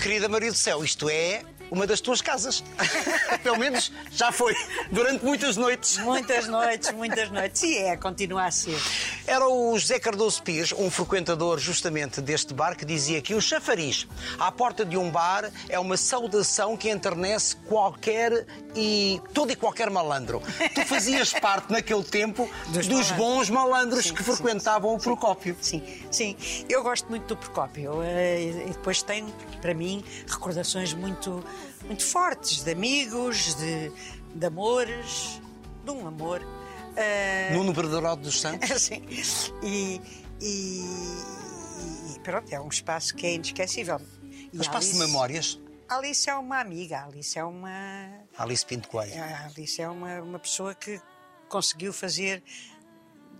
Querida Maria do Céu, isto é uma das tuas casas. Pelo menos já foi, durante muitas noites. Muitas noites, muitas noites. E é, continua a ser. Era o José Cardoso Pires, um frequentador justamente deste bar, que dizia que o chafariz à porta de um bar é uma saudação que enternece qualquer e todo e qualquer malandro. Tu fazias parte naquele tempo dos, dos bons malandros sim, que frequentavam sim, o Procópio. Sim, sim. Eu gosto muito do Procópio eh, e depois tenho, para mim, recordações muito, muito fortes de amigos, de, de amores, de um amor Uh... Nuno Verdarote dos Santos? Sim. E, e, e, pronto, é um espaço que é inesquecível. E um espaço Alice, de memórias? Alice é uma amiga, Alice é uma. Alice Pinto Coelho. Alice é uma, uma pessoa que conseguiu fazer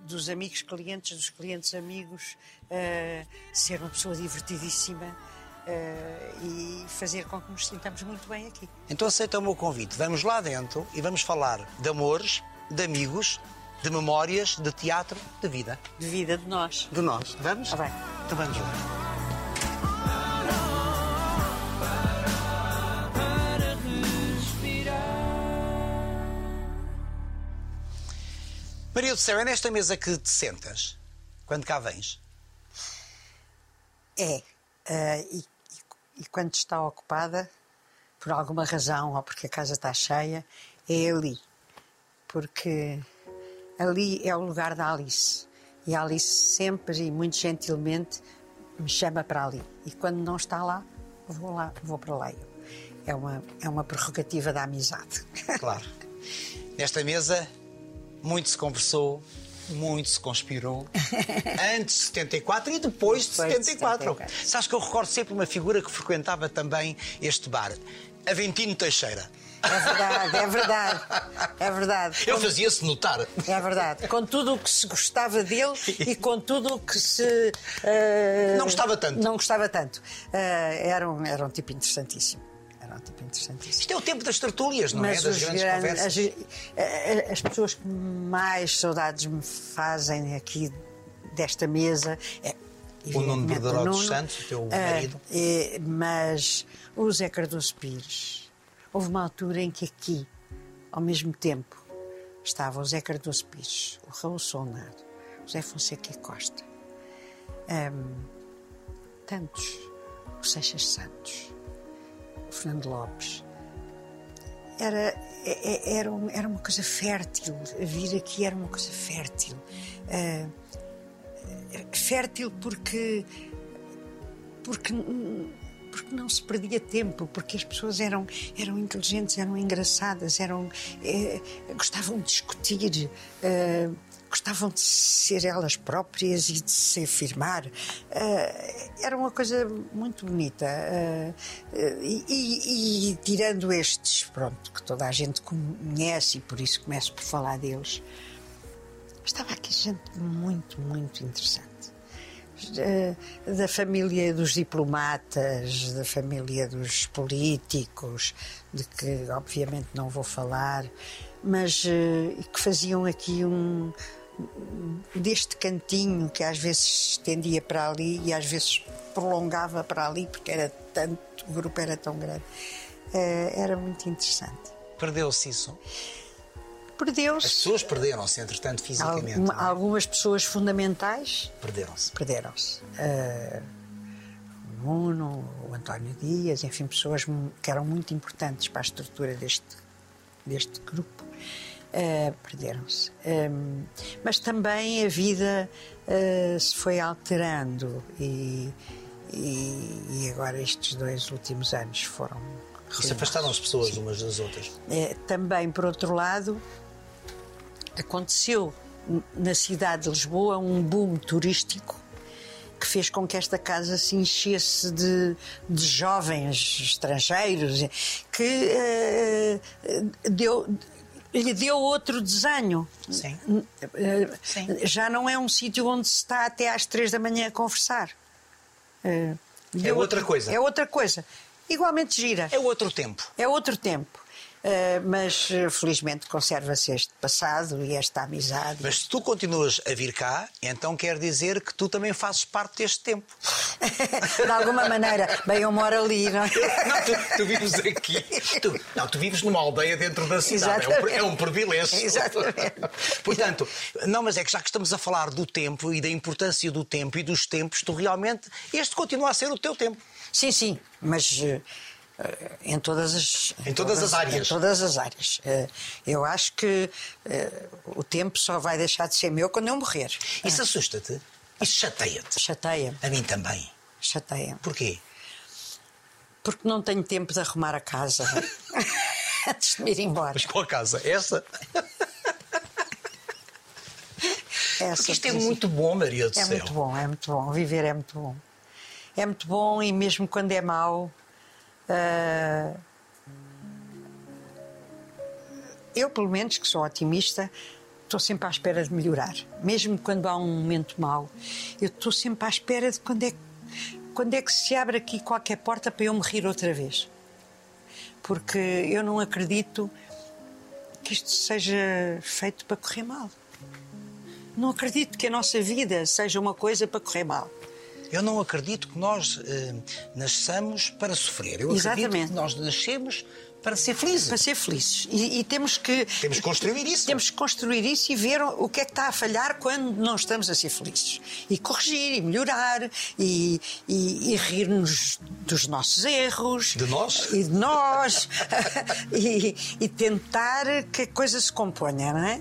dos amigos clientes, dos clientes amigos, uh, ser uma pessoa divertidíssima. Uh, e fazer com que nos sintamos muito bem aqui. Então aceita o meu convite. Vamos lá dentro e vamos falar de amores, de amigos, de memórias, de teatro, de vida. De vida de nós. De nós. Vamos? Ah, bem. Então vamos lá. Maria do Céu, é nesta mesa que te sentas quando cá vens? É. Uh, e, e, quando está ocupada, por alguma razão, ou porque a casa está cheia, é ali porque ali é o lugar da Alice. E a Alice sempre e muito gentilmente me chama para ali. E quando não está lá, vou lá, vou para lá. É uma, é uma prerrogativa da amizade. Claro. Nesta mesa, muito se conversou, muito se conspirou. Antes de 74 e depois de depois 74. De 74. Sabes que eu recordo sempre uma figura que frequentava também este bar, Aventino Teixeira. É verdade, é verdade. É verdade. Eu fazia-se notar. É verdade. Com tudo o que se gostava dele e com tudo o que se. Uh, não gostava tanto. Não gostava tanto. Uh, era, um, era um tipo interessantíssimo. Era um tipo interessantíssimo. Isto é o tempo das tertúlias, não é? Mas é? Das grandes, conversas. As, eh, as pessoas que mais saudades me fazem aqui desta mesa é o Nuno Verdaró dos Santos, o teu marido. Uh, mas o Zé Cardoso Pires Houve uma altura em que aqui, ao mesmo tempo, estava o Zé Cardoso Pires, o Raul Solnado, o Zé Fonseca Costa, um, tantos, o Seixas Santos, o Fernando Lopes. Era, é, é, era, era uma coisa fértil, vir aqui era uma coisa fértil. Uh, fértil porque porque porque não se perdia tempo, porque as pessoas eram, eram inteligentes, eram engraçadas, eram, eh, gostavam de discutir. Eh, gostavam de ser elas próprias e de se afirmar. Uh, era uma coisa muito bonita. Uh, uh, e, e, e, tirando estes, pronto, que toda a gente conhece e por isso começo por falar deles, estava aqui gente muito, muito interessante. Eh, da família dos diplomatas, da família dos políticos, de que obviamente não vou falar, mas eh, que faziam aqui um deste cantinho que às vezes estendia para ali e às vezes prolongava para ali porque era tanto, o grupo era tão grande. Eh, era muito interessante. Perdeu-se isso? Perdeu-se. As pessoas perderam-se, entretanto, fisicamente. Alguma, é? Algumas pessoas fundamentais perderam-se. Perderam-se. Uh, o Nuno, o António Dias, enfim, pessoas que eram muito importantes para a estrutura deste, deste grupo. Uh, perderam-se. Um, mas também a vida uh, se foi alterando e, e, e, agora estes dois últimos anos foram. Se afastaram as pessoas umas das outras? também, por outro lado, aconteceu na cidade de Lisboa um boom turístico que fez com que esta casa se enchesse de, de jovens estrangeiros que uh, deu lhe deu outro desenho. Sim. Sim. Já não é um sítio onde se está até às três da manhã a conversar. Uh, é outra coisa. É outra coisa. Igualmente gira. É outro tempo. É outro tempo. Uh, mas uh, felizmente conserva-se este passado e esta amizade. Mas se tu continuas a vir cá, então quer dizer que tu também fazes parte deste tempo. de alguma maneira. Bem, eu moro ali, não é? Não, tu, tu, vives aqui. Tu, não, tu vives numa aldeia dentro da cidade. É um, é um, privilégio. Exatamente. Portanto, não, mas é que já que estamos a falar do tempo e da importância do tempo e dos tempos, tu realmente. Este continua a ser o teu tempo. Sim, sim, mas uh, em todas as em, em todas, todas, as áreas. Em todas as áreas. Eu acho que uh, o tempo só vai deixar de ser meu quando eu morrer. Isso assusta-te? Isso chateia-te? Chateia. A mim também. Chateia. Porquê? Porque não tenho tempo de arrumar a casa antes de me ir embora. Mas qual casa? Essa? Essa Porque isto é muito bom, Maria do é Céu. É muito bom, é muito bom. Viver é muito bom é muito bom e mesmo quando é mau. Uh, eu, pelo menos, que sou otimista, estou sempre à espera de melhorar. Mesmo quando há um momento mau, eu estou sempre à espera de quando é, quando é que se abre aqui qualquer porta para eu me rir outra vez. Porque eu não acredito que isto seja feito para correr mal. Não acredito que a nossa vida seja uma coisa para correr mal. Eu não acredito que nós eh, nasçamos para sofrer. Eu Exatamente. acredito que nós nascemos para ser felizes. Para ser felizes. E, e, temos que. Temos que construir isso. Temos que construir isso e ver o que é que está a falhar quando não estamos a ser felizes. E corrigir, e melhorar, e, e, e rir-nos dos nossos erros. De nós? E de nós. e, e tentar que a coisa se componha, não é?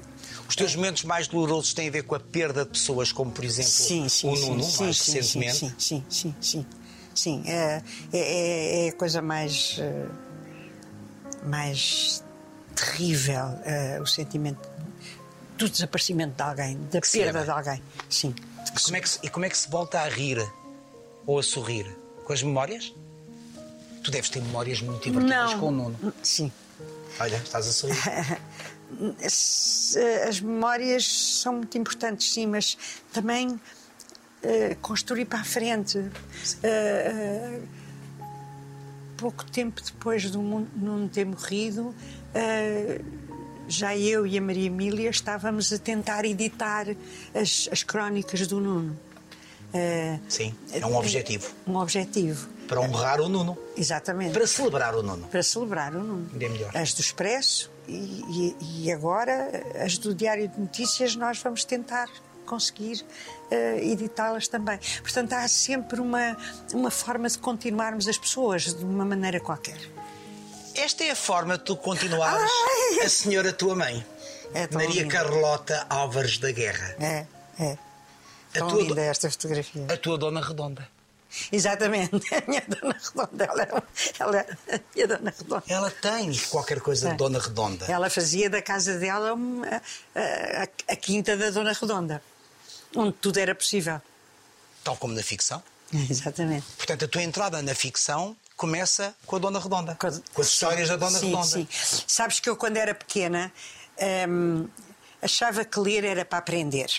Os teus momentos mais dolorosos têm a ver com a perda de pessoas, como por exemplo sim, sim, o Nuno, sim, mais sim, recentemente. Sim, sim, sim, sim. Sim, é, é, é a coisa mais. Eh, mais terrível, uh, o sentimento do desaparecimento de alguém, da que perda de alguém. Sim. Como é que se, e como é que se volta a rir ou a sorrir? Com as memórias? Tu deves ter memórias muito divertidas Não. com o Nuno. Sim. Olha, estás a sorrir. as memórias são muito importantes, sim, mas também uh, construir para a frente. Uh, uh, pouco tempo depois do Nuno ter morrido, já eu e a Maria Emília estávamos a tentar editar as, as crónicas do Nuno. Sim, é um objetivo. Um objetivo. Para honrar o Nuno. Exatamente. Para celebrar o Nuno. Para celebrar o Nuno. É melhor. As do Expresso e, e, e, agora as do Diário de Notícias nós vamos tentar conseguir uh, editá-las também. Portanto, há sempre uma, uma forma de continuarmos as pessoas de uma maneira qualquer. Esta é a forma de tu continuares Ai. a senhora tua mãe. É Maria linda. Carlota Álvares da Guerra. É, é. Tão a tua, linda esta fotografia. A tua dona redonda. Exatamente, a minha Dona Redonda. Ela, ela, a minha Dona Redonda. Ela tem qualquer coisa de Dona Redonda. Ela fazia da casa dela uma, a, a, a, quinta da Dona Redonda, onde tudo era possível. Tal como na ficção. Exatamente. Portanto, a tua entrada na ficção começa com a Dona Redonda. Com, com as histórias da Dona sim, Redonda. Sim. Sabes que eu, quando era pequena, hum, achava que ler era para aprender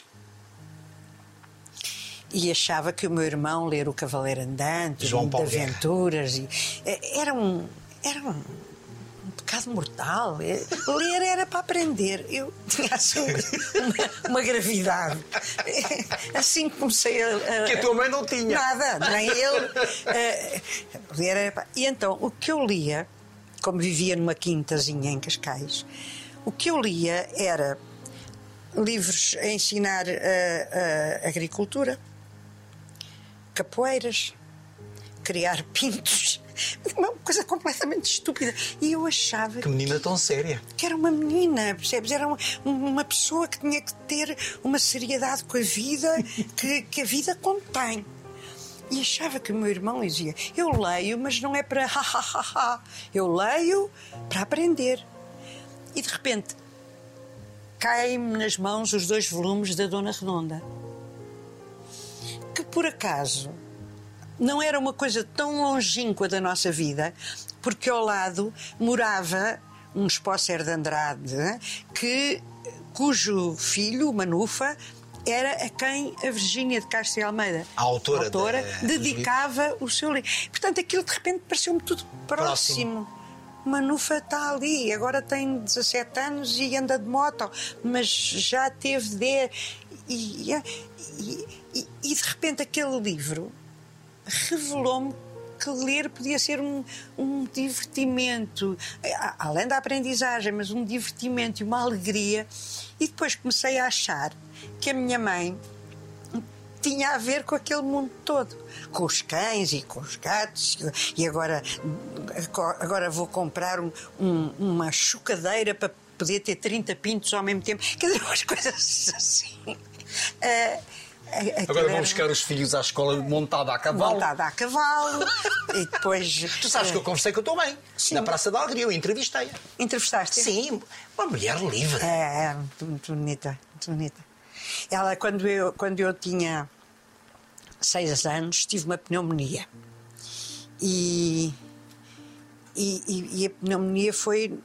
e achava que o meu irmão ler o Cavaleiro Andante, João de Paulo aventuras, e, eh, era um, era um, um pecado mortal. Eh, ler era para aprender. Eu tinha assim uma, uma gravidade. Assim comecei a, a, Que a tua mãe não tinha. Nada, nem ele. Uh, ler era para... E então, o que eu lia, como vivia numa quintazinha em Cascais, o que eu lia era livros a ensinar a, a agricultura capoeiras, criar pintos. Uma coisa completamente estúpida. E eu achava. Que menina tão séria. Que era uma menina, percebes? Era uma, uma pessoa que tinha que ter uma seriedade com a vida que, que a vida contém. E achava que o meu irmão dizia: Eu leio, mas não é para ha ha ha ha. Eu leio para aprender. E de repente caem-me nas mãos os dois volumes da Dona Redonda que por acaso não era uma coisa tão longínqua da nossa vida, porque ao lado morava um Spócer de Andrade, que, cujo filho, Manufa, era a quem a Virgínia de Castro e Almeida, a autora, a autora de, dedicava o seu livro. Portanto, aquilo de repente pareceu-me tudo próximo. próximo. Manufa está ali, agora tem 17 anos e anda de moto, mas já teve 10. E, e, e, e de repente aquele livro revelou-me que ler podia ser um, um divertimento, além da aprendizagem, mas um divertimento e uma alegria. E depois comecei a achar que a minha mãe tinha a ver com aquele mundo todo, com os cães e com os gatos. E agora, agora vou comprar um, um, uma chocadeira para poder ter 30 pintos ao mesmo tempo. Quer dizer, umas coisas assim. Uh, Agora vão buscar os filhos à escola montada a cavalo. Montada a cavalo. e depois. Tu sabes que eu conversei com a tua mãe Sim. na Praça da Alegria, eu entrevistei-a. Entrevistaste? Sim, uma mulher livre. É, é muito, muito bonita, muito bonita. Ela, quando eu, quando eu tinha seis anos, tive uma pneumonia. E, e, e a pneumonia foi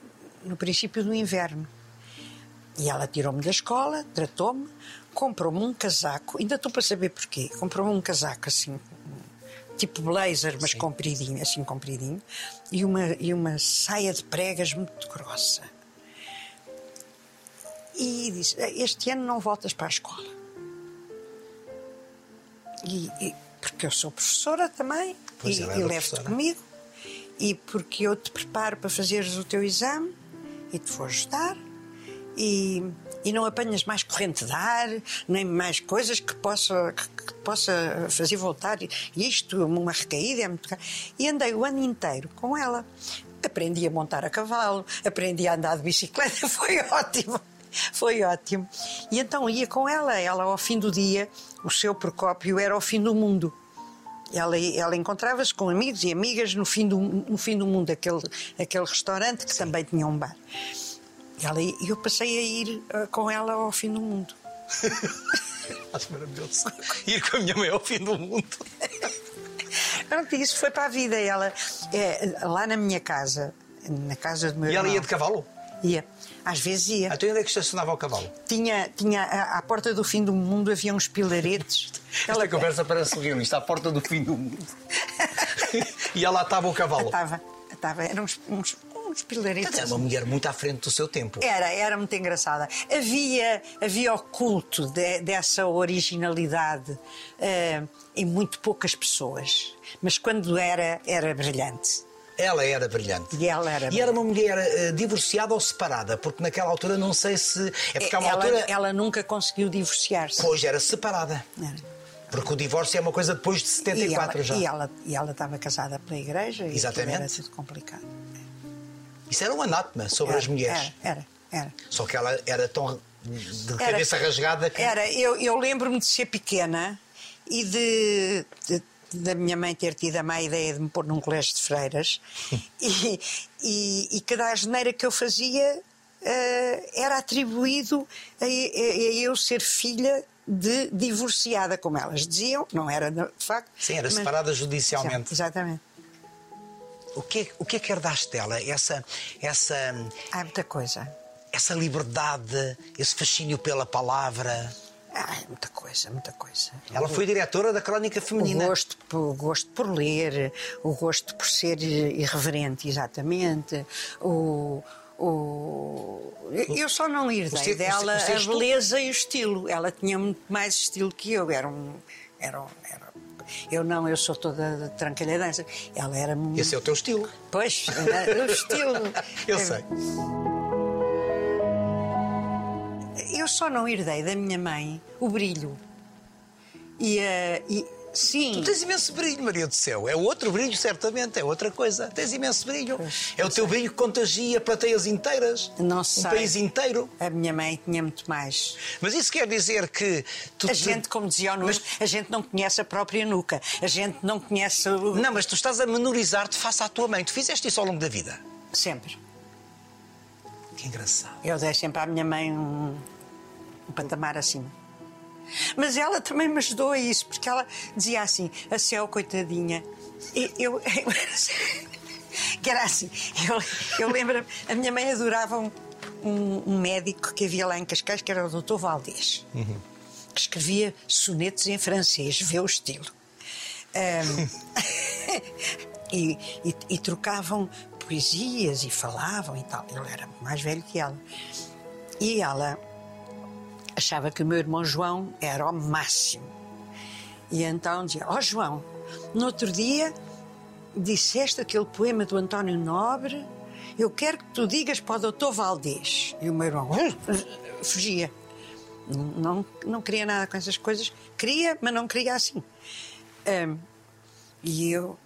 no princípio do inverno. E ela tirou-me da escola, tratou-me, comprou-me um casaco, ainda estou para saber porquê. Comprou-me um casaco assim, tipo blazer, mas Sim. compridinho, assim compridinho, e uma, e uma saia de pregas muito grossa. E disse: Este ano não voltas para a escola. E, e porque eu sou professora também, pois e, e levo-te comigo, e porque eu te preparo para fazeres o teu exame e te vou ajudar. E, e não apanhas mais corrente de ar, nem mais coisas que possa, que, que possa fazer voltar. E isto, uma recaída, é muito. E andei o ano inteiro com ela. Aprendi a montar a cavalo, aprendi a andar de bicicleta, foi ótimo. Foi ótimo. E então ia com ela, ela ao fim do dia, o seu Procópio era o fim do mundo. Ela, ela encontrava-se com amigos e amigas no fim do, no fim do mundo, aquele, aquele restaurante que Sim. também tinha um bar. E ela, eu passei a ir uh, com ela ao fim do mundo. Acho maravilhoso. Ir com a minha mãe ao fim do mundo. Pronto, isso foi para a vida. Ela, é, lá na minha casa, na casa do meu E ela irmão, ia de cavalo? Ia. Às vezes ia. Então onde é que estacionava o cavalo? Tinha, tinha à, à porta do fim do mundo havia uns pilaretes. Esta ela... conversa parece realista, à porta do fim do mundo. e lá estava o cavalo. Estava, estava. Eram uns, uns, uns pilaretes. Era uma mulher muito à frente do seu tempo. Era, era muito engraçada. Havia, havia o culto de, dessa originalidade uh, em muito poucas pessoas. Mas quando era, era brilhante. Ela era brilhante. E ela era. E era uma mulher uh, divorciada ou separada? Porque naquela altura não sei se. É porque ela, altura. Ela nunca conseguiu divorciar-se. Pois, era separada. Era. Porque o divórcio é uma coisa depois de 74 e ela, já. E ela, e ela estava casada pela igreja Exatamente. e era tudo complicado. Isso era um anátema sobre era, as mulheres. Era, era, era. Só que ela era tão de cabeça era, rasgada que. Era, eu, eu lembro-me de ser pequena e de, de da minha mãe ter tido a má ideia de me pôr num colégio de freiras e, e, e cada asneira que eu fazia uh, era atribuído a, a, a, eu ser filha de divorciada, como elas diziam, não era de facto. Sim, era mas... separada judicialmente. exatamente. O que, o que é que herdaste dela? Essa, essa. Há muita coisa. Essa liberdade, esse fascínio pela palavra. Ah, muita coisa, muita coisa. Ela foi diretora da Crónica Feminina. O gosto, o gosto por ler, o gosto por ser irreverente, exatamente. O, o... Eu só não herdei dela a beleza e o estilo. Ela tinha muito mais estilo que eu. Era um. Era, um, era... Eu não, eu sou toda trancalhadança. Ela era muito. Esse é o teu estilo. Pois, o estilo. eu sei. Eu só não herdei da minha mãe o brilho. E, uh, e sim. Tu tens imenso brilho, Maria do Céu. É outro brilho, certamente, é outra coisa. Tens imenso brilho. Pois, é o teu sei. brilho que contagia plateias inteiras. Não um sei. país inteiro. A minha mãe tinha muito mais. Mas isso quer dizer que. Tu, a te... gente, como dizia o Nuno, mas... a gente não conhece a própria nuca. A gente não conhece. O... Não, mas tu estás a menorizar-te face à tua mãe. Tu fizeste isso ao longo da vida? Sempre. Que engraçado. Eu dei sempre à minha mãe um um patamar acima. Mas ela também me ajudou a isso, porque ela dizia assim: a Céu, coitadinha. E eu. que era assim. Eu, eu lembro a minha mãe adorava um, um, um, médico que havia lá em Cascais, que era o Dr. Valdez, uhum. que escrevia sonetos em francês, vê o estilo. Um, E, e, e trocavam poesias e falavam e tal. Ele era mais velho que ela. E ela achava que o meu irmão João era o máximo. E então dizia: Ó oh, João, no outro dia disseste aquele poema do António Nobre, eu quero que tu digas para o doutor Valdez. E o meu irmão fugia. Não, não queria nada com essas coisas. Queria, mas não queria assim. Um, e eu,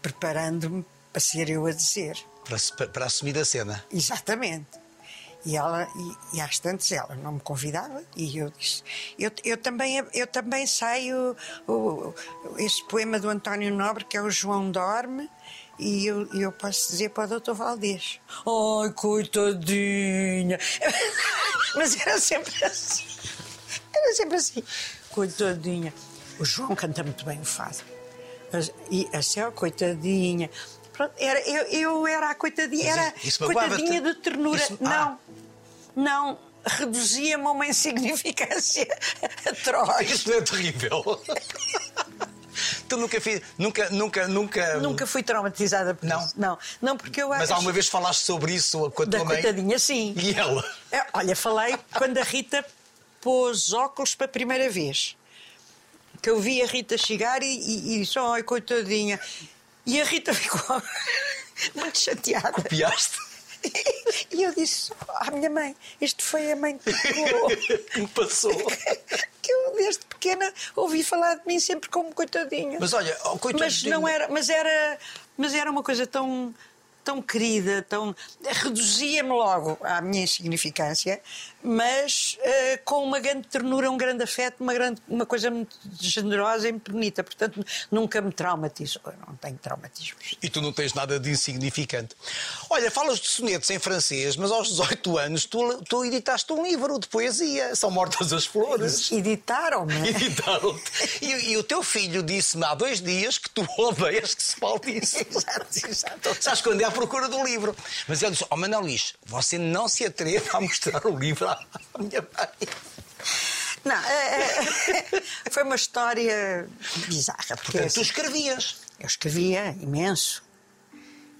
preparando-me para ser eu a dizer. Para, para assumir a cena. Exatamente. E, ela, e, e às tantas ela não me convidava e eu disse: Eu, eu, também, eu também sei o, o, esse poema do António Nobre, que é o João Dorme, e eu, eu posso dizer para o doutor Valdez: Ai, coitadinha! Mas era sempre assim. Era sempre assim. Coitadinha. O João canta muito bem o fado. E a Céu, coitadinha. Pronto, era, eu, eu era a coitadinha, era coitadinha de ternura. Isso, ah. Não, não, reduzia-me a uma insignificância atroz. Isso não é terrível. tu nunca fiz, nunca, nunca, nunca. Nunca fui traumatizada por não. isso. Não, não, porque eu Mas alguma vez falaste sobre isso com a tua da mãe? coitadinha, sim. E ela? É, olha, falei quando a Rita pôs óculos para a primeira vez. Que eu vi a Rita chegar e, e, e disse: Ai, coitadinha. E a Rita ficou muito chateada. Copiaste? E eu disse à minha mãe: Isto foi a mãe que me me passou. que eu, desde pequena, ouvi falar de mim sempre como coitadinha. Mas olha, oh, coitadinha. Mas, não era, mas, era, mas era uma coisa tão tão querida, tão reduzia-me logo à minha insignificância, mas uh, com uma grande ternura, um grande afeto, uma, grande, uma coisa muito generosa e muito bonita. Portanto, nunca me traumatizou. Eu não tenho traumatismos. E tu não tens nada de insignificante. Olha, falas de sonetos em francês, mas aos 18 anos tu, tu editaste um livro de poesia. São Mortas as Flores. Editaram-me. Editaram-te. E, e, o teu filho disse-me há dois dias que tu odeias que se fale disso. exato, exato. Sabes quando é procura do livro. Mas ele disse: Oh, Manuel Luís, você não se atreve a mostrar o livro à minha mãe. Não, é, é, foi uma história bizarra. Porque Portanto, tu escrevias. Eu escrevia imenso.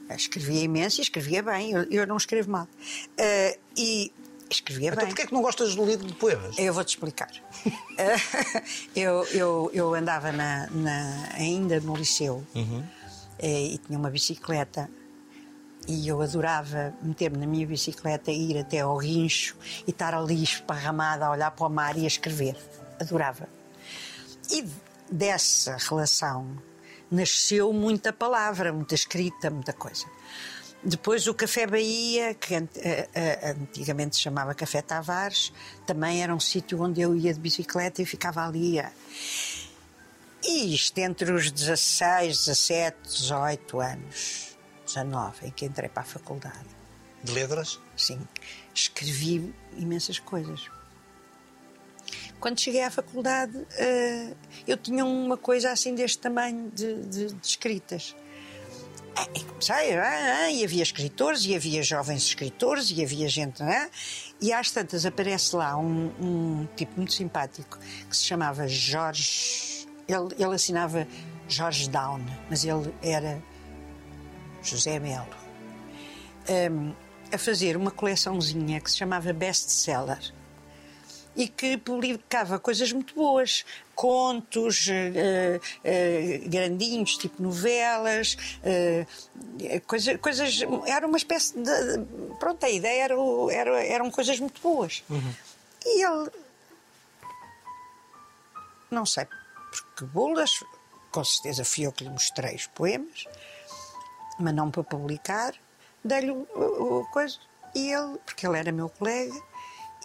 Eu escrevia imenso e escrevia bem. Eu, eu não escrevo mal. Uh, e escrevia então, bem. porquê é que não gostas do livro de poemas? Eu vou-te explicar. eu, eu, eu andava na, na, ainda no liceu uhum. e tinha uma bicicleta e eu adorava meter-me na minha bicicleta e ir até ao guincho e estar ali esparramada a olhar para o mar e a escrever. Adorava. E dessa relação nasceu muita palavra, muita escrita, muita coisa. Depois o Café Bahia, que antigamente se chamava Café Tavares, também era um sítio onde eu ia de bicicleta e ficava ali. E isto entre os 16, 17, 18 anos 19, em que entrei para a faculdade. De letras? Sim. Escrevi imensas coisas. Quando cheguei à faculdade, uh, eu tinha uma coisa assim deste tamanho de, de, de escritas. E comecei, ah, ah, e havia escritores, e havia jovens escritores, e havia gente. Ah, e às tantas aparece lá um, um, tipo muito simpático que se chamava Jorge. Ele, ele assinava Jorge Down, mas ele era José Melo, um, a fazer uma coleçãozinha que se chamava Best Seller e que publicava coisas muito boas, contos uh, uh, grandinhos, tipo novelas, uh, coisa, coisas. Era uma espécie de. Pronto, a ideia era, era eram coisas muito boas. Uhum. E ele. Não sei porque bolas, com certeza fui eu que lhe mostrei os poemas mas não para publicar, dei-lhe o, o, o, coisa. E ele, porque ele era meu colega,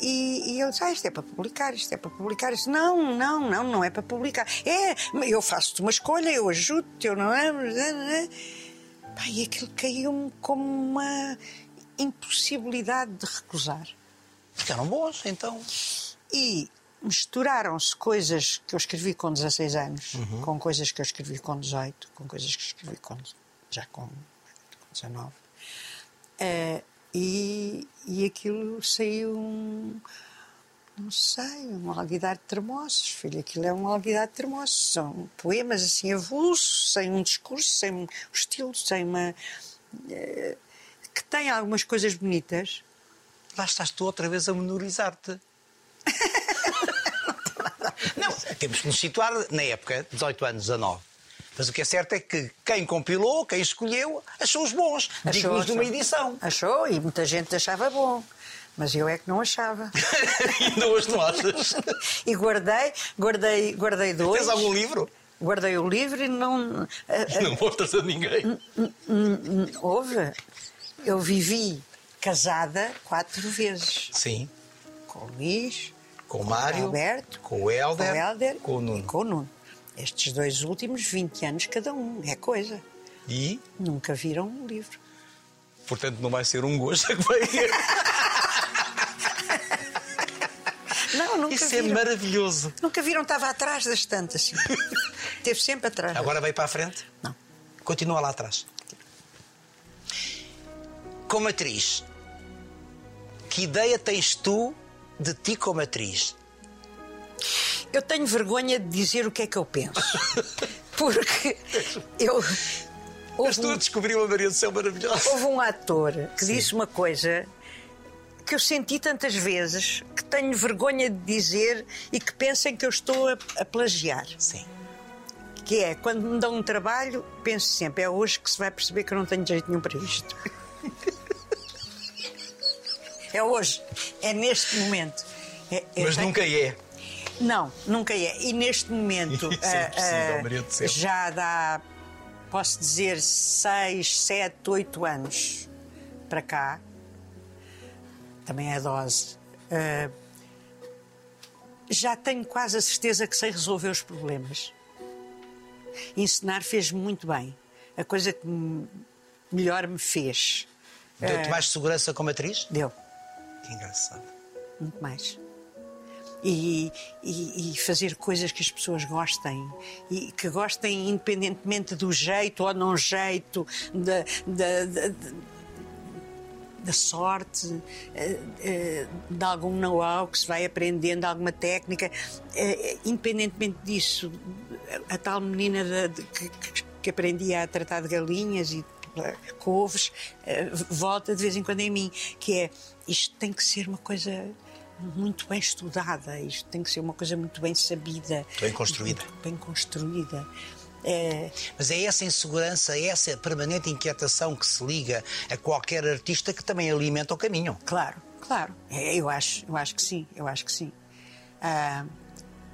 e, e ele disse: Ah, isto é para publicar, isto é para publicar. Eu disse: Não, não, não, não é para publicar. É, eu faço-te uma escolha, eu ajudo-te, eu não é. Pá, e aquilo caiu-me como uma impossibilidade de recusar. Ficaram bons, então. E misturaram-se coisas que eu escrevi com 16 anos, uhum. com coisas que eu escrevi com 18, com coisas que escrevi com já com, com 19. Uh, e, e aquilo saiu um, Não sei, um alguidar de termossos, filho. Aquilo é um alguidar de termossos. São poemas assim avulsos, sem um discurso, sem um estilo, sem uma. eh, que tem algumas coisas bonitas. Lá estás tu outra vez a menorizar-te. Não, temos que nos situar na época, 18 anos, 19. Mas o que é certo é que quem compilou, quem escolheu, achou-os bons, dignos de uma edição. Achou, e muita gente achava bom. Mas eu é que não achava. e ainda hoje não achas? E guardei, guardei, guardei dois. Tens algum livro? Guardei o livro e não. Não mostras a ninguém. Houve. Eu vivi casada quatro vezes. Sim. Com o Luís, Com o Mário, Alberto, com o Helder, com o, Helder com o e Nuno. com o Nuno. Estes dois últimos 20 anos cada um. É coisa. E, Nunca viram um livro. portanto, não vai ser um gosto que vai Não, nunca Isso é viram. maravilhoso. Nunca viram, estava atrás da estante assim. Esteve sempre atrás. Agora veio para a frente? Não. Continua lá atrás. Como atriz, que ideia tens tu de ti como atriz? Eu tenho vergonha de dizer o que é que eu penso. Porque eu. Houve estou um, a descobrir uma Maria do Céu maravilhosa. houve um ator que disse uma coisa que eu senti tantas vezes que tenho vergonha de dizer e que pensem que eu estou a, a plagiar. Sim. Que é, quando me dão um trabalho, penso sempre, é hoje que se vai perceber que eu não tenho jeito nenhum para isto. é hoje, é neste momento. É- eu Mas tenho- nunca é. Não, nunca é. E neste momento é do Céu. já dá, posso dizer, seis, sete, oito anos para cá. Também é a dose. ah, já tenho quase a certeza que sei resolver os problemas. Ensinar fez muito bem. A coisa que me- melhor me fez. Deu-te mais segurança como atriz? Deu Que engraçado. muito mais. E, e- e fazer coisas que as pessoas gostem e que gostem independentemente do jeito ou não jeito, da, da, da- da sorte, eh, eh, de algum know-how que se vai aprendendo, de alguma técnica. Eh, Independentemente disso, a, tal menina de- que, que- aprendia a tratar de galinhas e couves volta de vez em quando em mim, que é isto tem que ser uma coisa muito bem estudada, isto tem que ser uma coisa muito bem sabida, Bem construída. bem construída. Eh, Mas é essa insegurança, é essa permanente inquietação que se liga a qualquer artista que também alimenta o caminho. Claro, claro. É, Eu acho, eu acho que sim, eu acho que sim. Ah,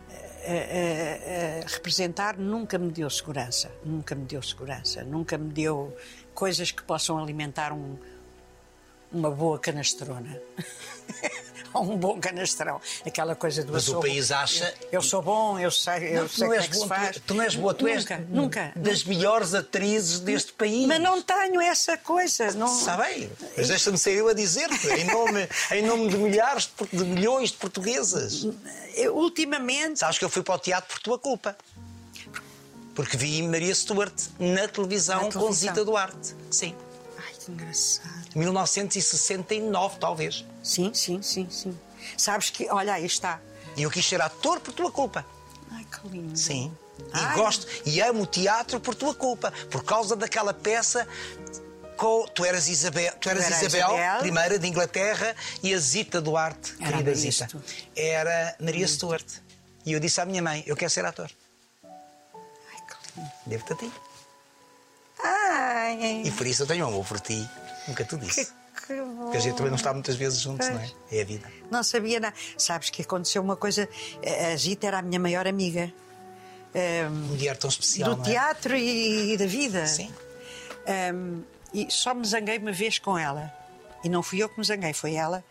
ah, ah, ah, representar nunca me deu segurança, nunca me deu segurança, nunca me deu coisas que possam alimentar um- uma boa canastrona. Um bom canastrão. Aquela coisa do Mas o país bom, acha- Eu, eu sou bom, eu sei, eu Não, sei não como és é que boa, faz. tu, tu não és boa, tu és nunca, nunca. das melhores atrizes deste país. Mas não tenho essa coisa. Não... Está bem, mas deixa-me ser eu a dizer-te, em nome, em nome de milhares, de, milhões de portuguesas. Eu, ultimamente, Sabes que eu fui para o teatro por tua culpa. Porque vi Maria Stuart na televisão, Na com televisão. Zita Duarte. Sim. Que engraçado. 1969, talvez. Sim, sim, sim, sim. Sabes que, olha, aí está. E eu quis ser ator por tua culpa. Ai, que lindo. Sim. E Ai. gosto e amo o teatro por tua culpa, por causa daquela peça. Com, tu eras Isabel, tu eras era Isabel, Isabel. primeira de Inglaterra, e a Zita Duarte, Era querida Zita, Stuart. era Maria Stuart. E eu disse à minha mãe: Eu quero ser ator. Ai, que lindo. Devo-te a ti. Ai, E por isso eu tenho amor por ti. Nunca que, disse. que bom. Porque a gente também não está muitas vezes juntos, não é? Pois. É a vida. Não sabia nada. Sabes que aconteceu uma coisa. A Gita era a minha maior amiga. Ahm, Mulher tão especial. do é? teatro e, e da vida. Sim. Ahm, e só me zanguei uma vez com ela. E não fui eu que me zanguei, foi ela.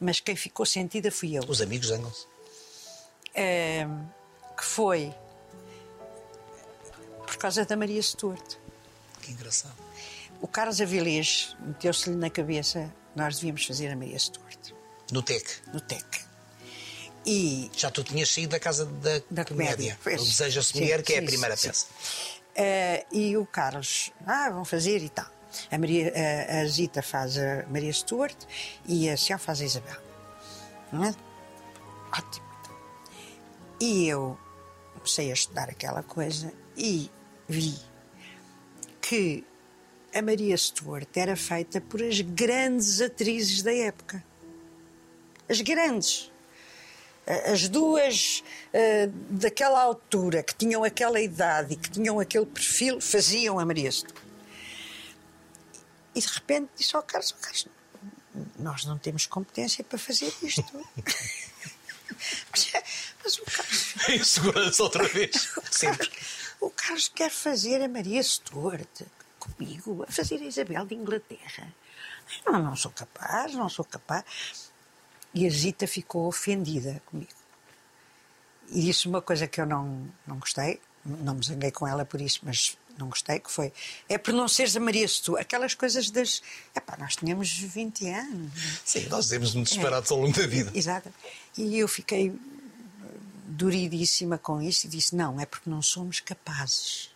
Mas quem ficou sentida fui eu. Os amigos zangam-se. Ahm, que foi por causa da Maria Stuart. Que engraçado. O Carlos Avilés meteu-se-lhe na cabeça nós devíamos fazer a Maria Stuart, No TEC. no TEC. E Já tu tinhas saído da casa da, da comédia. O Deseja-se Mulher, que é a primeira sim. peça. Eh, e o Carlos, ah, vão fazer e tal. A, Maria, a, a Zita faz a Maria Stuart e a Céu faz a Isabel. É? Ótimo. E eu comecei a estudar aquela coisa e vi que a Maria Stuart era feita por as grandes atrizes da época. As grandes. As duas uh, daquela altura, que tinham aquela idade e que tinham aquele perfil, faziam a Maria Stuart. E de repente disse ao Carlos, oh, Carlos, nós não temos competência para fazer isto. mas, mas o Carlos. Insegurança outra vez. Sempre. O Carlos quer fazer a Maria Stuart comigo, a fazer a Isabel de Inglaterra. Não, não sou capaz, não sou capaz. E a Zita ficou ofendida comigo. E disse uma coisa que eu não, não gostei, não me zanguei com ela por isso, mas não gostei, que foi é por não seres a Maria Stuart, aquelas coisas das. Epá, nós tínhamos 20 anos. Sim, nós temos muito separados é. ao longo da vida. Exato. E eu fiquei duridíssima com isso e disse: não, é porque não somos capazes.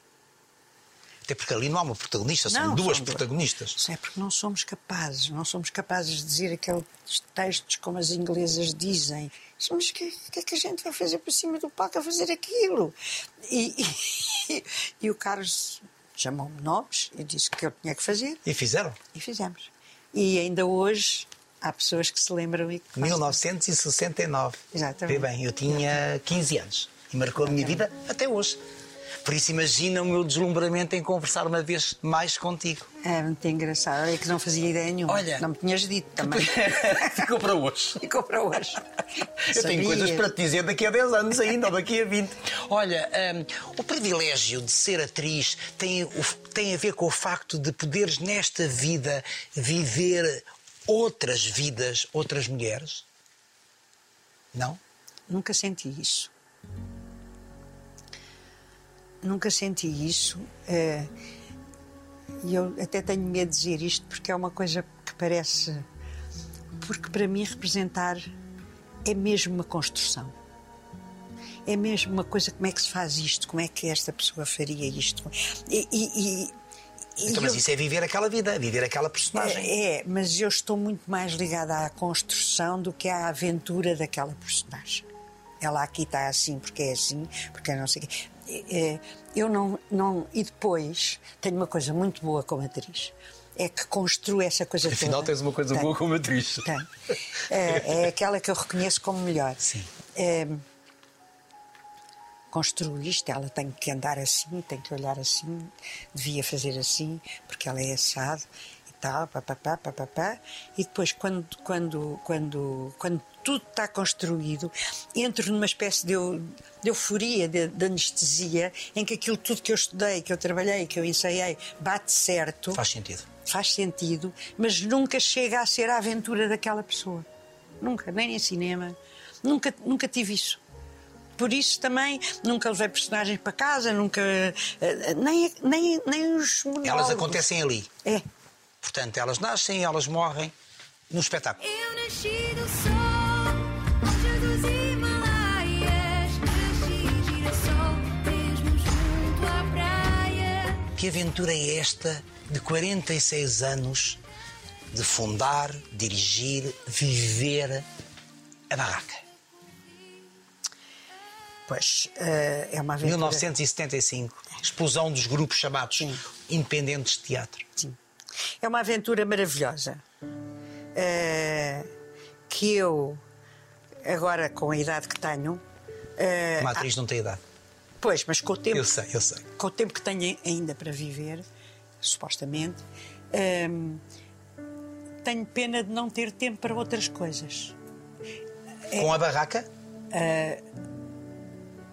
Até porque ali não há uma protagonista, são não, duas protagonistas. É porque não somos capazes, não somos capazes de dizer aqueles textos como as inglesas dizem. Mas o que, que, é que a gente vai fazer por cima do palco a fazer aquilo? E, e, e o Carlos chamou-me nomes e disse que eu tinha que fazer. E fizeram? E fizemos. E ainda hoje há pessoas que se lembram e que 1969. Exatamente. Vê bem, eu tinha 15 anos e marcou a minha vida até hoje. Por isso imagina o meu deslumbramento em conversar uma vez mais contigo. É muito engraçado. É que não fazia ideia nenhuma. Olha, não me tinhas dito também. Ficou para hoje. Ficou para hoje. Eu tenho coisas para te dizer daqui a 10 anos ainda, ou daqui a 20. Olha, um, o privilégio de ser atriz tem, tem a ver com o facto de poderes nesta vida viver outras vidas, outras mulheres? Não? Nunca senti isso nunca senti isso. Eh, e eu até tenho medo de dizer isto porque é uma coisa que parece. Porque para mim representar é mesmo uma construção. É mesmo uma coisa, como é que se faz isto? Como é que esta pessoa faria isto? E, e, e então, mas eu, isso é viver aquela vida, viver aquela personagem. É, é, mas eu estou muito mais ligada à construção do que à aventura daquela personagem. Ela aqui está assim porque é assim, porque não sei o quê. É, eu não, não. E depois tenho uma coisa muito boa como atriz. É que construo essa coisa Afinal, toda. Afinal, tens uma coisa tem, boa como atriz. Tem. É, é, aquela que eu reconheço como melhor. Sim. É, construo isto, ela tem que andar assim, tem que olhar assim, devia fazer assim, porque ela é assado e tal, papapá, papapá. E depois, quando, quando, quando, quando tudo está construído, entro numa espécie de, de euforia, de, de, anestesia, em que aquilo tudo que eu estudei, que eu trabalhei, que eu ensaiei, bate certo. Faz sentido. Faz sentido, mas nunca chega a ser a aventura daquela pessoa. Nunca, nem em cinema. Nunca, nunca tive isso. Por isso também nunca levei personagens para casa, nunca. Eh, nem, nem, nem os monólogos. Elas acontecem ali. É. Portanto, elas nascem, elas morrem no espetáculo. Eu nasci do sol. Que aventura é esta de 46 anos de fundar, dirigir, viver a barraca? Pois, uh, é uma aventura... 1975, explosão dos grupos chamados Sim. independentes de teatro. Sim. É uma aventura maravilhosa. Uh, que eu, agora com a idade que tenho. Uh, uma atriz não tem idade. Pois, mas com o tempo. Eu sei, eu sei. Com o tempo que tenho ainda para viver, supostamente, hum, tenho pena de não ter tempo para outras coisas. Com é, a barraca? Uh,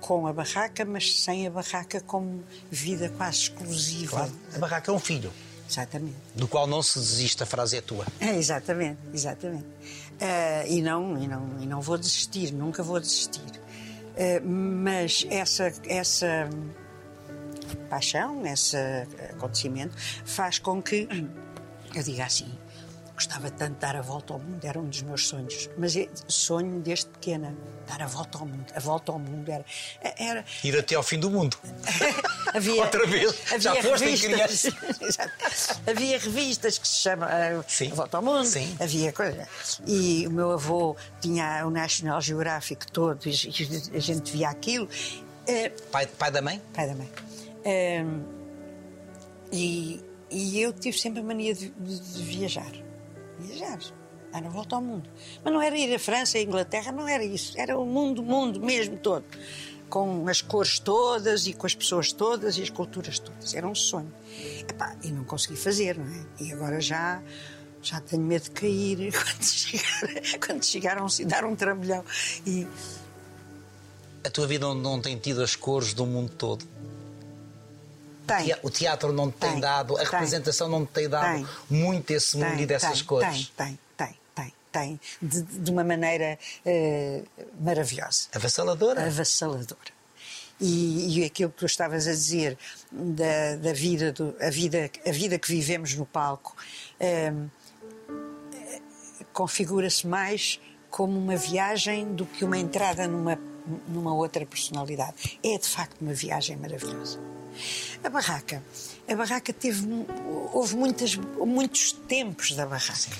com a barraca, mas sem a barraca como vida quase exclusiva. Claro. A barraca é um filho. Exatamente. Do qual não se desiste, a frase é tua. É, exatamente, exatamente. Uh, e, não, e, não, e não vou desistir, nunca vou desistir. Eh, mas essa, essa paixão, esse acontecimento, faz com que, eu diga assim, Gostava tanto de dar a volta ao mundo, era um dos meus sonhos. Mas é sonho desde pequena, dar a volta ao mundo. A volta ao mundo era. era... Ir até ao fim do mundo. havia, Outra vez. Havia Já foste revistas, em criança. havia revistas que se chamam uh, Sim. A Volta ao Mundo. Sim. Havia coisa. E o meu avô tinha o National Geographic todo e a gente via aquilo. Uh, Pai, pai da mãe? pai da mãe. Um, e, e eu tive sempre a mania de, de- de viajar. Viajar. Dar a volta ao mundo. Mas não era ir à França, à Inglaterra, não era isso. Era o mundo, mundo mesmo todo. Com as cores todas e com as pessoas todas e as culturas todas. Era um sonho. Epá, e não consegui fazer, não é? E agora já. Já tenho medo de cair quando chegar, quando chegar a um, dar um trambolhão. E, A tua vida não tem tido as cores do mundo todo? Tem. O teatro não te tem, Tem, dado, a tem. representação não te tem dado Tem. muito esse mundo e dessas cores? Tem, tem, tem, tem, tem. De, de uma maneira eh, maravilhosa, Avassaladora? avassaladora. E, e aquilo que tu estavas a dizer da, da vida, do, a vida, a vida que vivemos no palco eh, configura-se mais como uma viagem do que uma entrada numa, numa outra personalidade. É de facto uma viagem maravilhosa. A barraca. A barraca teve. Houve muitas, muitos tempos da barraca.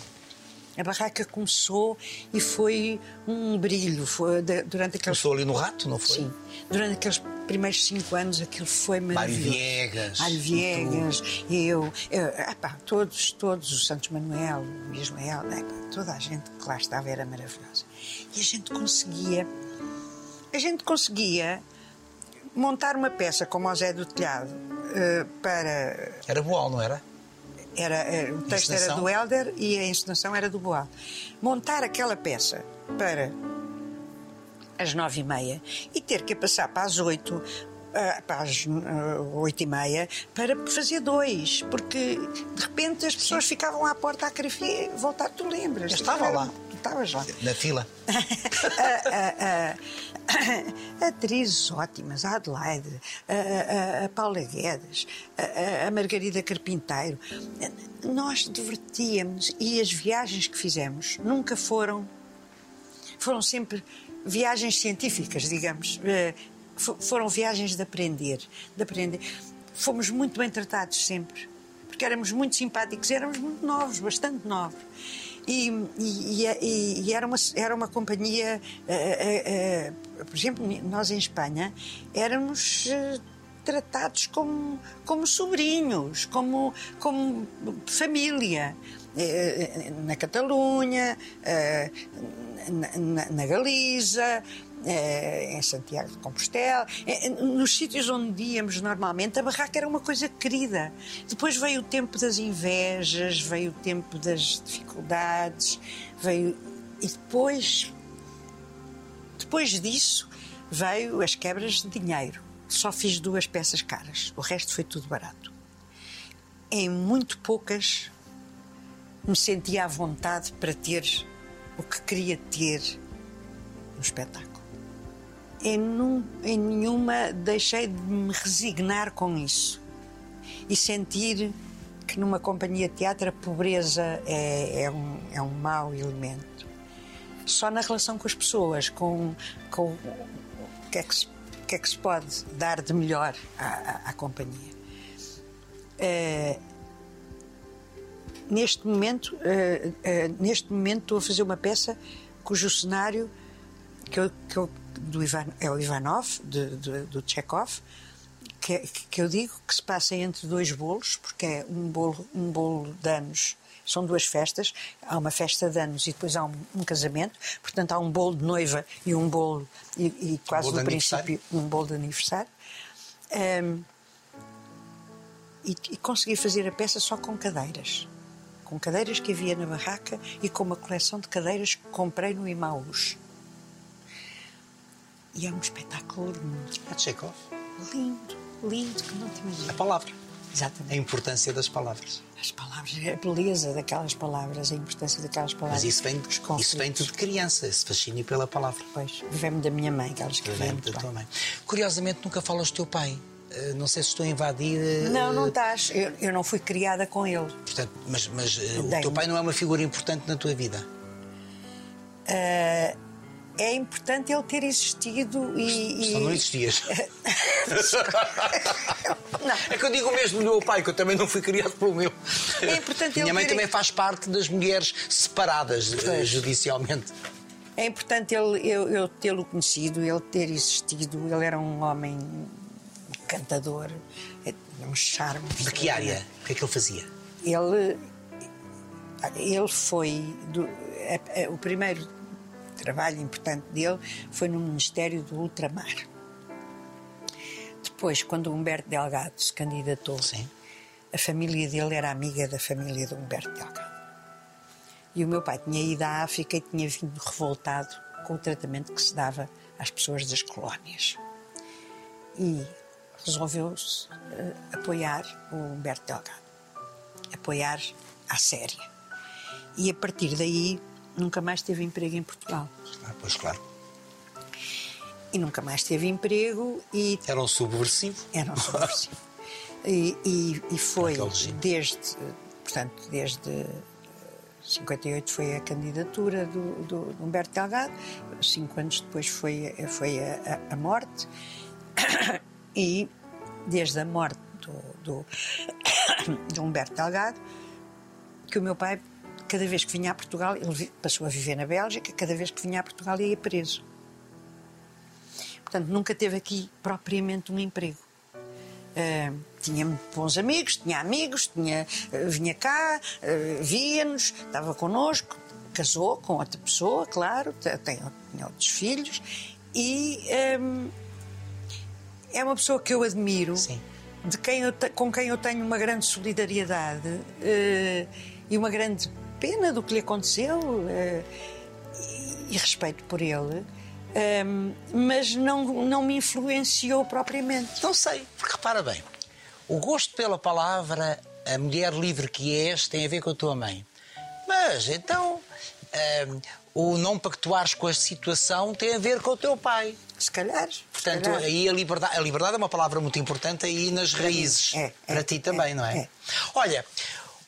A barraca começou e foi um brilho. Foi durante aqueles. Começou ali no rato, não foi? Sim. Durante aqueles primeiros cinco anos aquilo foi maravilhoso. Viegas, Mário Viegas, eu, eu epá, todos, todos, o Santos Manuel, o Ismael, epá, toda a gente que lá estava era maravilhosa. E a gente conseguia, a gente conseguia montar uma peça como o Zé do Telhado eh, para Era boal, não era? era, era- o texto era do Helder e a encenação era do Boal. Montar aquela peça para às nove e meia e ter que passar para as oito, ah, para as oito e meia, para fazer dois, porque de repente as pessoas ficavam à porta a querer voltar. Tu lembras? Eu estava lá. Estavas lá. Na fila. atrizes ótimas, a Adelaide, a, a- a Paula Guedes, a, a- Margarida Carpinteiro. Nós divertíamos e as viagens que fizemos nunca foram. Foram sempre viagens científicas, digamos. Eh, fo- Foram viagens de aprender, de aprender. Fomos muito bem tratados sempre, porque éramos muito simpáticos, éramos muito novos, bastante novos. E, e- e- era, uma, era uma companhia, eh, eh, eh, por exemplo, nós em Espanha éramos tratados como, como sobrinhos, como, como família. Na Catalunha, na, Galiza, em Santiago de Compostela, eh, eh, nos sítios onde íamos normalmente, a barraca era uma coisa querida. Depois veio o tempo das invejas, veio o tempo das dificuldades, veio. E depois, depois disso, veio as quebras de dinheiro. Só fiz duas peças caras, o resto foi tudo barato. Em muito poucas me sentia à vontade para ter o que queria ter no espetáculo. Em, num- em nenhuma deixei de me resignar com isso e sentir que numa companhia de teatro a pobreza é, é um, é um mau elemento. Só na relação com as pessoas, com, com o, que é que se, que é que se pode dar de melhor à, à- à companhia. Eh, neste momento, eh, neste momento estou a fazer uma peça cujo cenário que eu, que eu- do Ivan, é o Ivanov, de, de- do Chekhov, que, que eu digo que se passa entre dois bolos, porque é um bolo, um bolo de anos, são duas festas, há uma festa de anos e depois há um, um casamento, portanto há um bolo de noiva e um bolo, e, e quase bolo de no princípio, um bolo de aniversário. Ahm, e, e consegui fazer a peça só com cadeiras. Com cadeiras que havia na barraca e com uma coleção de cadeiras que comprei no Imaús. E é um espetáculo lindo. É de Chekhov. Lindo, lindo, que não te A imaginas. palavra. A Exatamente. importância das palavras. As palavras, a beleza daquelas palavras, a importância daquelas palavras. Mas isso vem, isso vem tudo de criança, esse fascínio pela palavra. Pois, vem-me da minha mãe, que ela escrevia muito da tua mãe. Curiosamente, nunca falas do teu pai. eh, não sei se estou a invadir. eh, Não, não estás. Eu, eu não fui criada com ele. Portanto, mas mas eh, o teu pai não é uma figura importante na tua vida. Ah, é importante ele ter existido e. Só não existias. Não. É que eu digo mesmo do meu pai, que eu também não fui criado pelo meu. É importante Minha ele mãe ter- também faz parte das mulheres separadas eh, Pois. judicialmente. É importante ele, eu, eu tê-lo conhecido, ele ter existido. Ele era um homem cantador, eh, um charme. De que área? O que é que ele fazia? Ele, ele foi. do- é- é- o primeiro trabalho importante dele foi no Ministério do Ultramar. Depois, quando Humberto Delgado se candidatou, Sim. a família dele era amiga da família do Humberto Delgado. E o meu pai tinha ido à África e tinha vindo revoltado com o tratamento que se dava às pessoas das colónias. E resolveu-se eh, apoiar o Humberto Delgado. Apoiar à séria. E a partir daí nunca mais teve emprego em Portugal. Ah, pois claro. E nunca mais teve emprego e Era um subversivo. era um subversivo. e, e, e foi desde, portanto, desde eh, 58 foi a candidatura do, do Humberto Delgado, cinco anos depois foi, foi a, a- a morte, e desde a morte do, do, do Humberto Delgado, que o meu pai, cada vez que vinha a Portugal, ele passou a viver na Bélgica, cada vez que vinha a Portugal ia preso. Portanto, nunca teve aqui propriamente um emprego. Ah, tinha bons amigos, tinha amigos, tinha, ah, vinha cá, ah, via-nos, estava connosco, casou com outra pessoa, claro, te- tem, tinha outros filhos e ahm, é uma pessoa que eu admiro, Sim. de quem eu com quem eu tenho uma grande solidariedade e uma grande pena do que lhe aconteceu eh, e, e respeito por ele, ahm, mas não, não me influenciou propriamente. Não sei, porque repara bem, o gosto pela palavra, a mulher livre que és, tem a ver com a tua mãe. Mas então, hum, o não pactuares com a situação tem a ver com o teu pai. Se calhar. se Portanto, calhar. aí a liberdade, a liberdade é uma palavra muito importante aí nas raízes. É, é, para ti também, é, não é? é. Olha,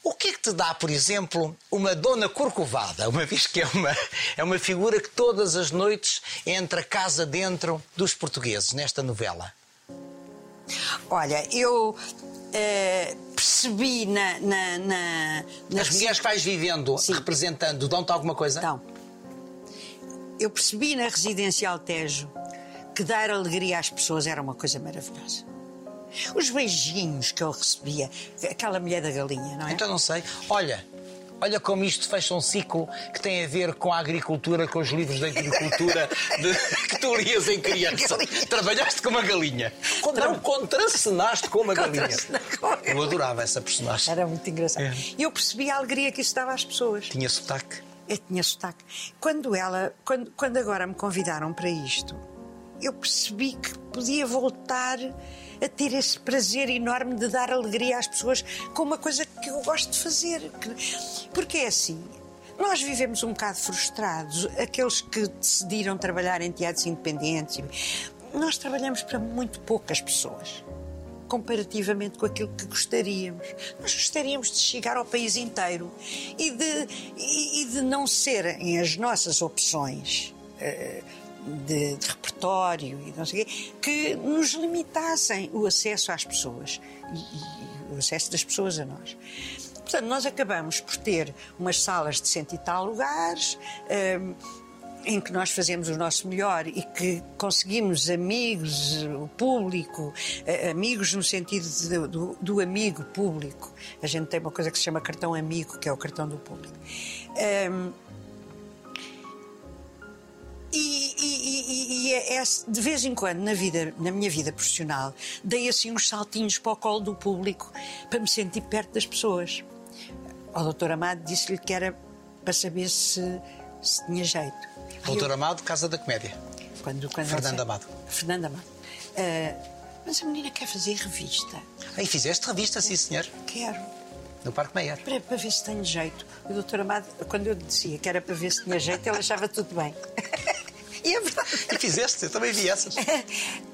o que é que te dá, por exemplo, uma dona corcovada, uma vez que é uma, é uma figura que todas as noites entra casa dentro dos portugueses nesta novela? Olha, eu eh, percebi na. na, na, na As mulheres que vais vivendo, Sim. representando, dão-te alguma coisa? Então, eu percebi na Residencial Tejo que dar alegria às pessoas era uma coisa maravilhosa. Os beijinhos que eu recebia, aquela mulher da galinha, não é? Então não sei. Olha, olha como isto fecha um ciclo que tem a ver com a agricultura, com os livros de agricultura de- que tu lias em criança. Trabalhaste com uma galinha. Não, contracenaste com uma galinha. Eu adorava essa personagem. Era muito engraçado. É. E eu percebi a alegria que isso dava às pessoas. Tinha sotaque. Eu tinha sotaque. Quando ela, quando, quando agora me convidaram para isto, eu percebi que podia voltar a ter esse prazer enorme de dar alegria às pessoas com uma coisa que eu gosto de fazer. Que- Porque é assim. Nós vivemos um bocado frustrados, aqueles que decidiram trabalhar em teatros independentes. Nós trabalhamos para muito poucas pessoas comparativamente com aquilo que gostaríamos. Nós gostaríamos de chegar ao país inteiro e de, e, e de não serem as nossas opções eh, de, de repertório e não sei o quê, que nos limitassem o acesso às pessoas e, e o acesso das pessoas a nós. Portanto, nós acabamos por ter umas salas de cento e tal lugares. eh, em que nós fazemos o nosso melhor e que conseguimos amigos, o público, eh, amigos no sentido de- do, do amigo público. A gente tem uma coisa que se chama cartão amigo, que é o cartão do público. Ehm, e- e- é- é- de vez em quando, na, vida, na minha vida profissional, dei assim uns saltinhos para o colo do público para me sentir perto das pessoas. O doutor Amado disse-lhe que era para saber se, se tinha jeito. Aí eu- Doutor Amado, Casa da Comédia. quando, quando Fernando Amado. Fernando Amado. Ah, mas a menina quer fazer revista. Aí fizeste revista, sim senhor, Quero. no Parque Meyer. Para, para ver se tenho jeito. O doutor Amado, quando eu dizia que era para ver se tinha jeito, ele achava tudo bem. e é verdade. E fizeste, eu também vi essas.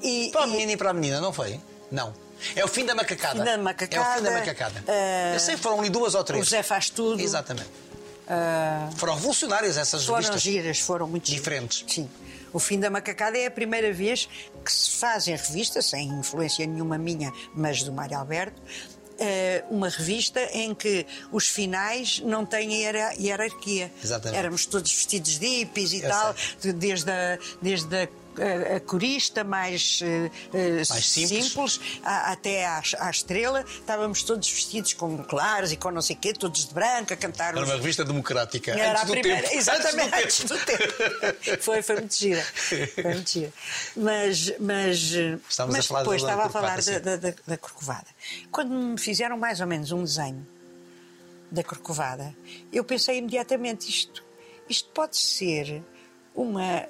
E, Para o e- menino e para a menina, não foi? Não. É o fim da macacada. Fim da macacada. É o fim da macacada. Uh, Eu sei, foram ali duas ou três. O Zé faz tudo. Exatamente. Uh, foram revolucionárias essas foram revistas. giras, foram muito diferentes. Giras. Sim. O fim da macacada é a primeira vez que se fazem revistas, sem influência nenhuma minha, mas do Mário Alberto, uma revista em que os finais não têm hierarquia. Exatamente. Éramos todos vestidos de hippies e Eu tal, sei. desde a, desde a a, a corista mais, uh, mais simples, simples a, até à, à, estrela, estávamos todos vestidos com claros e com não sei o quê, todos de branco, a cantar. Era uma revista democrática. Era antes a primeira, tempo. exatamente, antes do tempo. Antes do tempo. foi, foi muito gira. Foi muito gira. Mas, mas, Estamos mas a depois da estava a falar da, da, da, da Corcovada. Quando me fizeram mais ou menos um desenho da Corcovada, eu pensei imediatamente isto. Isto pode ser uma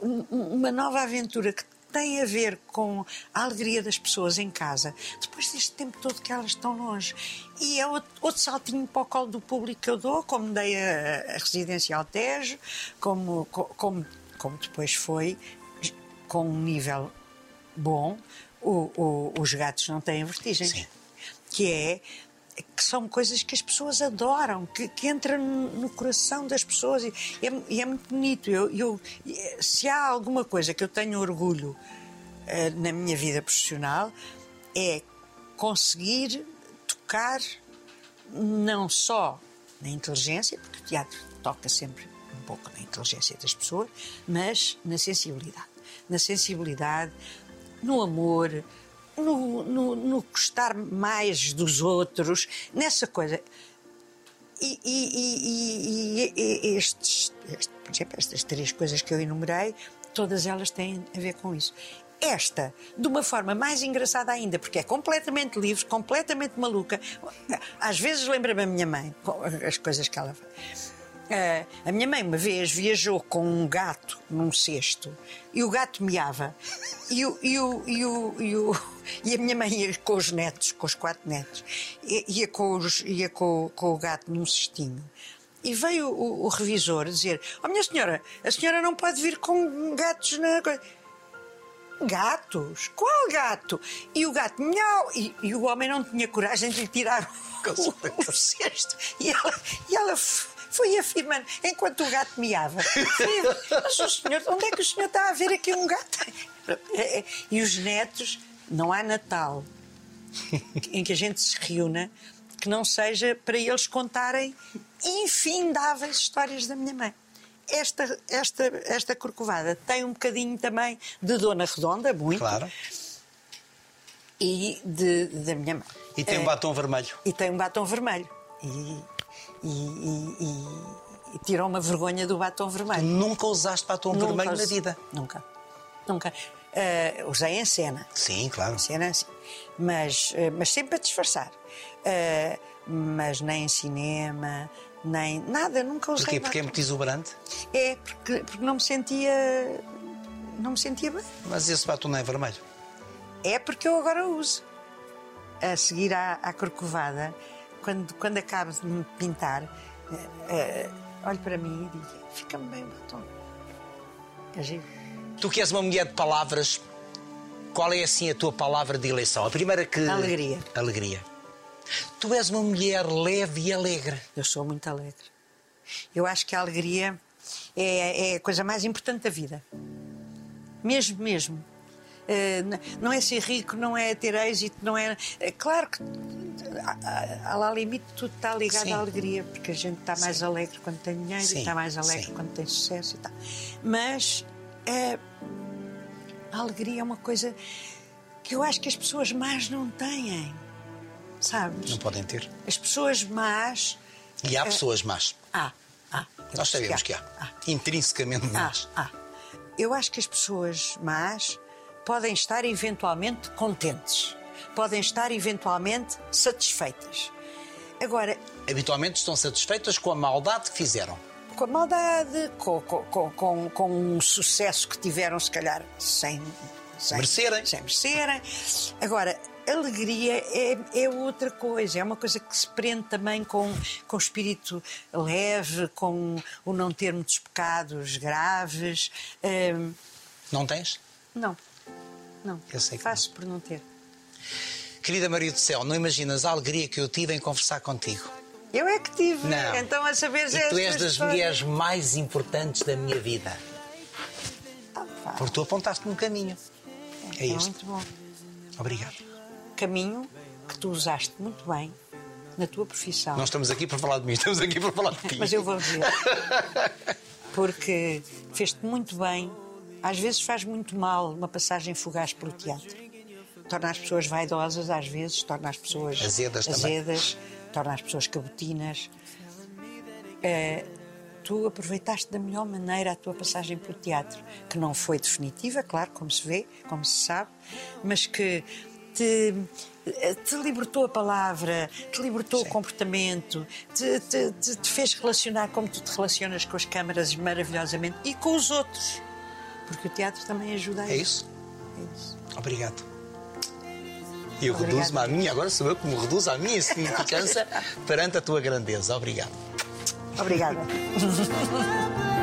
uma nova aventura que tem a ver com a alegria das pessoas em casa, depois deste tempo todo que elas estão longe. E é outro, outro saltinho para o colo do público que eu dou, como dei a, a residência ao Tejo, como, como, como depois foi, com um nível bom, o, o, os gatos não têm vertigem. Sim. Que é que são coisas que as pessoas adoram, que, que entram no coração das pessoas e é, e é muito bonito. Eu, eu, se há alguma coisa que eu tenho orgulho uh, na minha vida profissional é conseguir tocar não só na inteligência, porque o teatro toca sempre um pouco na inteligência das pessoas, mas na sensibilidade. Na sensibilidade, no amor, no, no, no gostar mais dos outros, nessa coisa. E, e, e, e estes, este, por exemplo, estas três coisas que eu enumerei, todas elas têm a ver com isso. Esta, de uma forma mais engraçada ainda, porque é completamente livre, completamente maluca. Às vezes lembra-me a minha mãe, as coisas que ela faz. Uh, a minha mãe uma vez viajou com um gato num cesto e o gato miava e, o, e, o, e, o, e, o, e a minha mãe ia com os netos, com os quatro netos, ia com, os, ia com, com o gato num cestinho. E veio o, o revisor dizer: Oh, minha senhora, a senhora não pode vir com gatos na. Gatos? Qual gato? E o gato, miau! E, e o homem não tinha coragem de lhe tirar o, o cesto. E ela, e ela foi afirmando, enquanto o gato miava. Mas o senhor, onde é que o senhor está a ver aqui um gato? E os netos, não há Natal em que a gente se reúna que não seja para eles contarem infindáveis histórias da minha mãe. Esta, esta, esta corcovada tem um bocadinho também de Dona Redonda, muito. Claro. E de, da minha mãe. E tem um é, batom vermelho. E tem um batom vermelho. E, e, e, e, tirou uma vergonha do batom vermelho. Nunca usaste batom nunca vermelho na vida? Nunca. Nunca. Uh, usei em cena. Sim, claro. Em cena, sim. Mas, uh, mas sempre a disfarçar. Uh, mas nem em cinema, nem nada, nunca usei. Porquê? Porque é muito exuberante? É, porque, porque não me sentia. Não me sentia bem. Mas esse batom não é vermelho? É porque eu agora uso. A seguir à, à corcovada, quando, quando acabo de me pintar, olho para mim e digo: fica-me bem o batom. É giro. Tu que és uma mulher de palavras, qual é assim a tua palavra de eleição? A primeira que. Alegria. Alegria. Tu és uma mulher leve e alegre. Eu sou muito alegre. Eu acho que a alegria é, é a coisa mais importante da vida. Mesmo, mesmo. Uh, não é ser rico, não é ter êxito, não é. é claro que há lá limite, tudo está ligado Sim. à alegria, porque a gente está mais Sim. alegre quando tem dinheiro Sim. e está mais alegre quando tem sucesso e tal. Mas uh, a alegria é uma coisa que eu acho que as pessoas más não têm sabes? Não podem ter. As pessoas más. E há pessoas más. Há, há. Nós sabemos que há. Que há. há. Intrinsecamente más. Há, há. Eu acho que as pessoas más podem estar eventualmente contentes, podem estar eventualmente satisfeitas. Agora. Habitualmente estão satisfeitas com a maldade que fizeram. Com a maldade, com, com, com, com um sucesso que tiveram, se calhar, sem. sem merecerem. Sem merecerem. Agora, alegria é, é, outra coisa, é uma coisa que se prende também com, com o espírito leve, com o não ter muitos pecados graves. Não tens? Não. Não. Eu sei que Faço por não ter. Querida Maria do Céu, não imaginas a alegria que eu tive em conversar contigo. Eu é que tive. Não. Então, a saber E tu és das mulheres mais importantes da minha vida. Porque tu apontaste-me um caminho. É É este. muito bom. Obrigado. Caminho que tu usaste muito bem na tua profissão. Não estamos aqui para falar de mim, estamos aqui para falar de ti. Mas eu vou dizer. Porque fez-te muito bem. Às vezes faz muito mal uma passagem fugaz pelo teatro. Torna as pessoas vaidosas, às vezes, torna as pessoas Azedas também. azedas, torna as pessoas cabotinas. Eh, tu aproveitaste da melhor maneira a tua passagem pelo teatro, que não foi definitiva, claro, como se vê, como se sabe, mas que te, te libertou a palavra, te libertou o comportamento, te, te- te- te fez relacionar como tu te relacionas com as câmaras maravilhosamente e com os outros. Porque o teatro também ajuda a É isso? É isso. Obrigado. E eu reduzo-me à minha, agora sou eu que me reduzo à minha insignificância perante a tua grandeza. Obrigado. Obrigada.